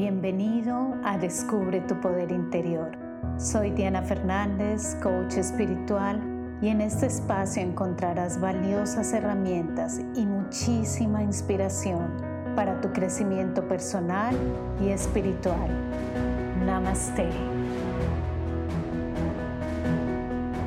Bienvenido a Descubre tu Poder Interior. Soy Diana Fernández, coach espiritual, y en este espacio encontrarás valiosas herramientas y muchísima inspiración para tu crecimiento personal y espiritual. Namaste.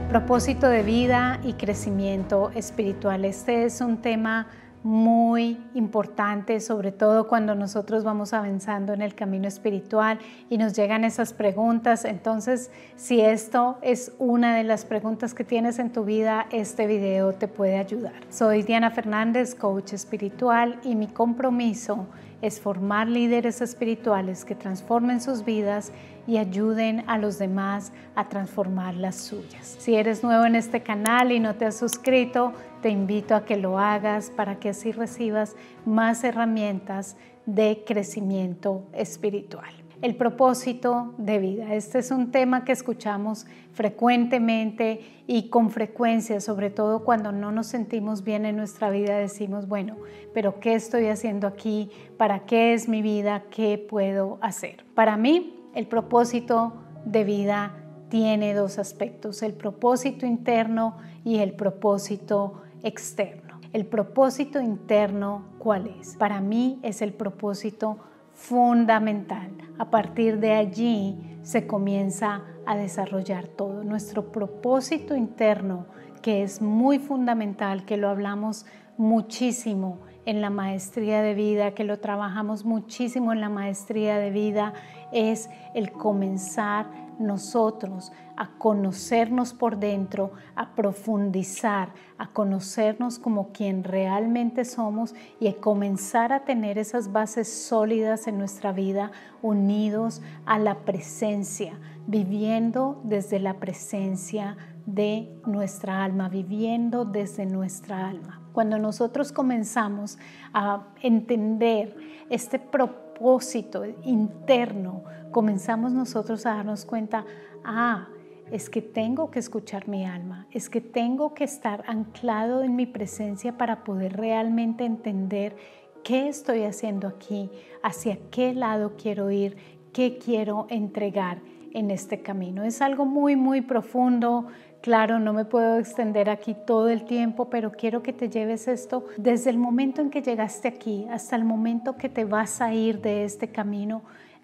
Propósito de vida y crecimiento espiritual. Este es un tema muy importante, sobre todo cuando nosotros vamos avanzando en el camino espiritual y nos llegan esas preguntas. Entonces, si esto es una de las preguntas que tienes en tu vida, este video te puede ayudar. Soy Diana Fernández, coach espiritual, y mi compromiso es formar líderes espirituales que transformen sus vidas y ayuden a los demás a transformar las suyas. Si eres nuevo en este canal y no te has suscrito, te invito a que lo hagas para que así recibas más herramientas de crecimiento espiritual el propósito de vida. Este es un tema que escuchamos frecuentemente y con frecuencia, sobre todo cuando no nos sentimos bien en nuestra vida, decimos, bueno, pero ¿qué estoy haciendo aquí? ¿Para qué es mi vida? ¿Qué puedo hacer? Para mí, el propósito de vida tiene dos aspectos, el propósito interno y el propósito externo. El propósito interno, ¿cuál es? Para mí es el propósito fundamental. A partir de allí se comienza a desarrollar todo. Nuestro propósito interno, que es muy fundamental, que lo hablamos muchísimo en la maestría de vida, que lo trabajamos muchísimo en la maestría de vida, es el comenzar nosotros a conocernos por dentro, a profundizar, a conocernos como quien realmente somos y a comenzar a tener esas bases sólidas en nuestra vida unidos a la presencia, viviendo desde la presencia de nuestra alma, viviendo desde nuestra alma. Cuando nosotros comenzamos a entender este propósito interno, comenzamos nosotros a darnos cuenta, ah, es que tengo que escuchar mi alma, es que tengo que estar anclado en mi presencia para poder realmente entender qué estoy haciendo aquí, hacia qué lado quiero ir, qué quiero entregar en este camino. Es algo muy, muy profundo. Claro, no me puedo extender aquí todo el tiempo, pero quiero que te lleves esto desde el momento en que llegaste aquí hasta el momento que te vas a ir de este camino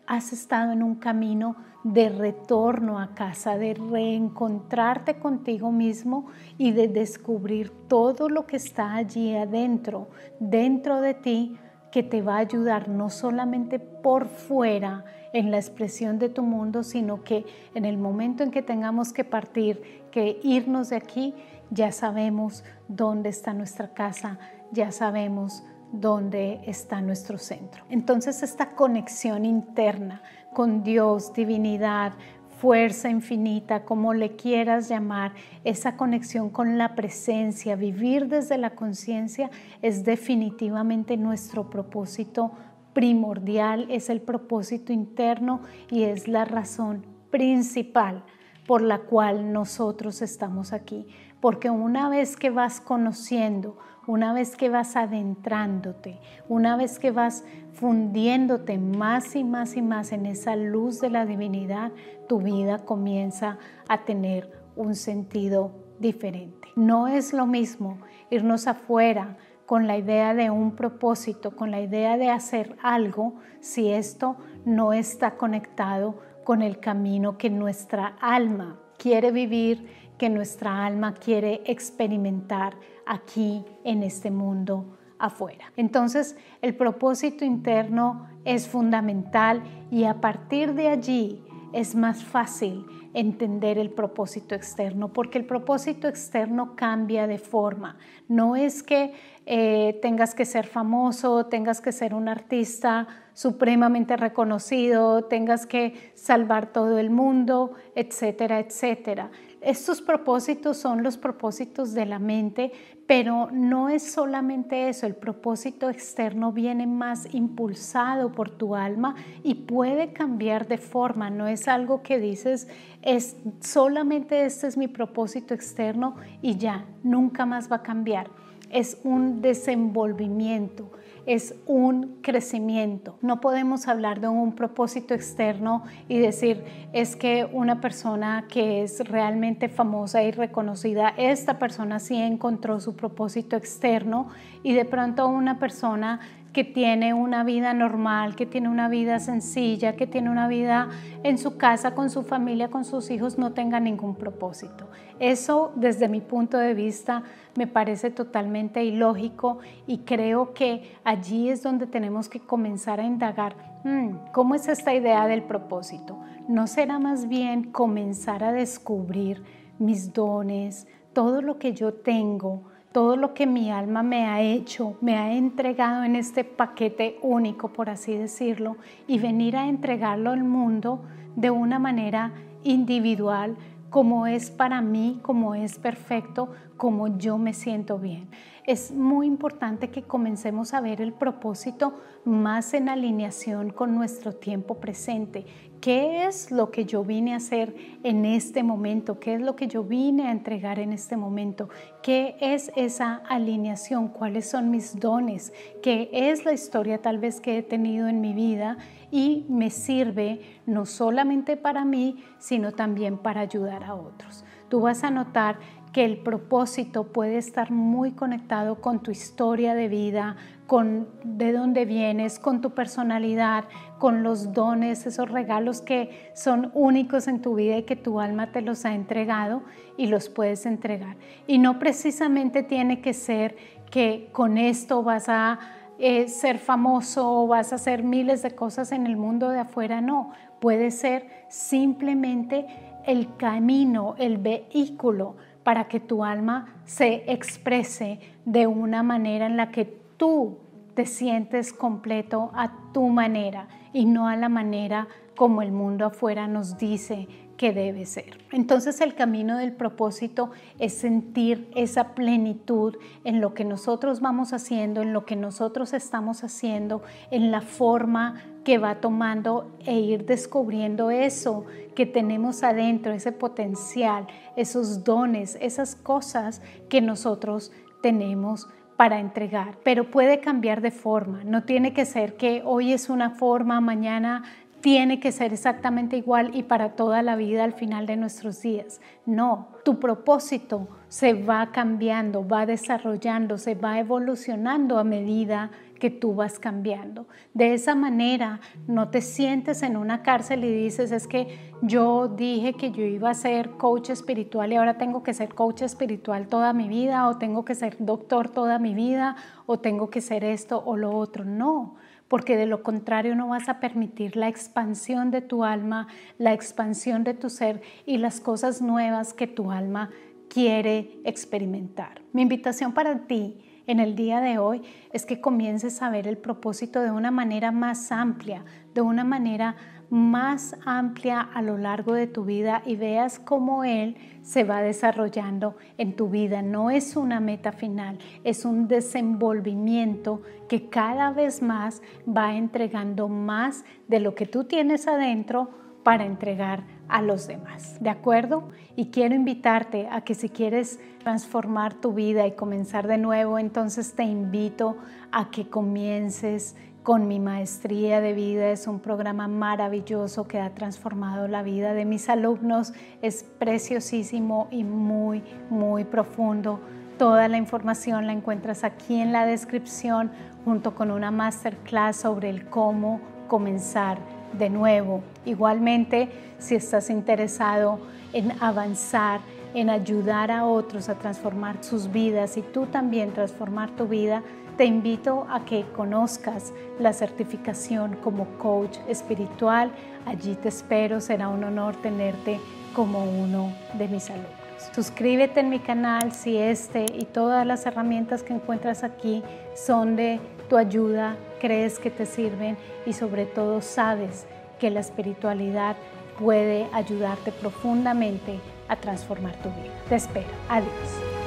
has estado en un camino de retorno a casa, de reencontrarte contigo mismo y de descubrir todo lo que está allí adentro, dentro de ti, que te va a ayudar no solamente por fuera en la expresión de tu mundo, sino que en el momento en que tengamos que partir, que irnos de aquí, ya sabemos dónde está nuestra casa, ya sabemos donde está nuestro centro. Entonces esta conexión interna con Dios, divinidad, fuerza infinita, como le quieras llamar, esa conexión con la presencia, vivir desde la conciencia es definitivamente nuestro propósito primordial, es el propósito interno y es la razón principal por la cual nosotros estamos aquí. Porque una vez que vas conociendo, una vez que vas adentrándote, una vez que vas fundiéndote más y más y más en esa luz de la divinidad, tu vida comienza a tener un sentido diferente. No es lo mismo irnos afuera con la idea de un propósito, con la idea de hacer algo, si esto no está conectado con el camino que nuestra alma quiere vivir, que nuestra alma quiere experimentar aquí en este mundo afuera. Entonces, el propósito interno es fundamental y a partir de allí es más fácil entender el propósito externo, porque el propósito externo cambia de forma. No es que eh, tengas que ser famoso, tengas que ser un artista supremamente reconocido, tengas que salvar todo el mundo, etcétera, etcétera. Estos propósitos son los propósitos de la mente, pero no es solamente eso, el propósito externo viene más impulsado por tu alma y puede cambiar de forma, no es algo que dices, es solamente este es mi propósito externo y ya, nunca más va a cambiar. Es un desenvolvimiento, es un crecimiento. No podemos hablar de un propósito externo y decir es que una persona que es realmente famosa y reconocida, esta persona sí encontró su propósito externo y de pronto una persona que tiene una vida normal, que tiene una vida sencilla, que tiene una vida en su casa, con su familia, con sus hijos, no tenga ningún propósito. Eso desde mi punto de vista me parece totalmente ilógico y creo que allí es donde tenemos que comenzar a indagar, hmm, ¿cómo es esta idea del propósito? ¿No será más bien comenzar a descubrir mis dones, todo lo que yo tengo? Todo lo que mi alma me ha hecho, me ha entregado en este paquete único, por así decirlo, y venir a entregarlo al mundo de una manera individual, como es para mí, como es perfecto, como yo me siento bien. Es muy importante que comencemos a ver el propósito más en alineación con nuestro tiempo presente, ¿Qué es lo que yo vine a hacer en este momento? ¿Qué es lo que yo vine a entregar en este momento? ¿Qué es esa alineación? ¿Cuáles son mis dones? ¿Qué es la historia tal vez que he tenido en mi vida? Y me sirve no solamente para mí, sino también para ayudar a otros. Tú vas a notar que el propósito puede estar muy conectado con tu historia de vida, con de dónde vienes, con tu personalidad, con los dones, esos regalos que son únicos en tu vida y que tu alma te los ha entregado y los puedes entregar. Y no precisamente tiene que ser que con esto vas a eh, ser famoso o vas a hacer miles de cosas en el mundo de afuera, no. Puede ser simplemente el camino, el vehículo para que tu alma se exprese de una manera en la que tú te sientes completo a tu manera y no a la manera como el mundo afuera nos dice que debe ser. Entonces el camino del propósito es sentir esa plenitud en lo que nosotros vamos haciendo, en lo que nosotros estamos haciendo, en la forma que va tomando e ir descubriendo eso que tenemos adentro, ese potencial, esos dones, esas cosas que nosotros tenemos para entregar, pero puede cambiar de forma. No tiene que ser que hoy es una forma, mañana tiene que ser exactamente igual y para toda la vida al final de nuestros días. No, tu propósito se va cambiando, va desarrollando, se va evolucionando a medida que tú vas cambiando. De esa manera no te sientes en una cárcel y dices, es que yo dije que yo iba a ser coach espiritual y ahora tengo que ser coach espiritual toda mi vida o tengo que ser doctor toda mi vida o tengo que ser esto o lo otro. No, porque de lo contrario no vas a permitir la expansión de tu alma, la expansión de tu ser y las cosas nuevas que tu alma quiere experimentar. Mi invitación para ti en el día de hoy es que comiences a ver el propósito de una manera más amplia, de una manera más amplia a lo largo de tu vida y veas cómo Él se va desarrollando en tu vida. No es una meta final, es un desenvolvimiento que cada vez más va entregando más de lo que tú tienes adentro para entregar a los demás. ¿De acuerdo? Y quiero invitarte a que si quieres transformar tu vida y comenzar de nuevo, entonces te invito a que comiences con mi maestría de vida. Es un programa maravilloso que ha transformado la vida de mis alumnos. Es preciosísimo y muy, muy profundo. Toda la información la encuentras aquí en la descripción junto con una masterclass sobre el cómo comenzar de nuevo. Igualmente, si estás interesado en avanzar, en ayudar a otros a transformar sus vidas y tú también transformar tu vida, te invito a que conozcas la certificación como coach espiritual. Allí te espero, será un honor tenerte como uno de mis alumnos. Suscríbete en mi canal si este y todas las herramientas que encuentras aquí son de tu ayuda, crees que te sirven y sobre todo sabes que la espiritualidad puede ayudarte profundamente a transformar tu vida. Te espero. Adiós.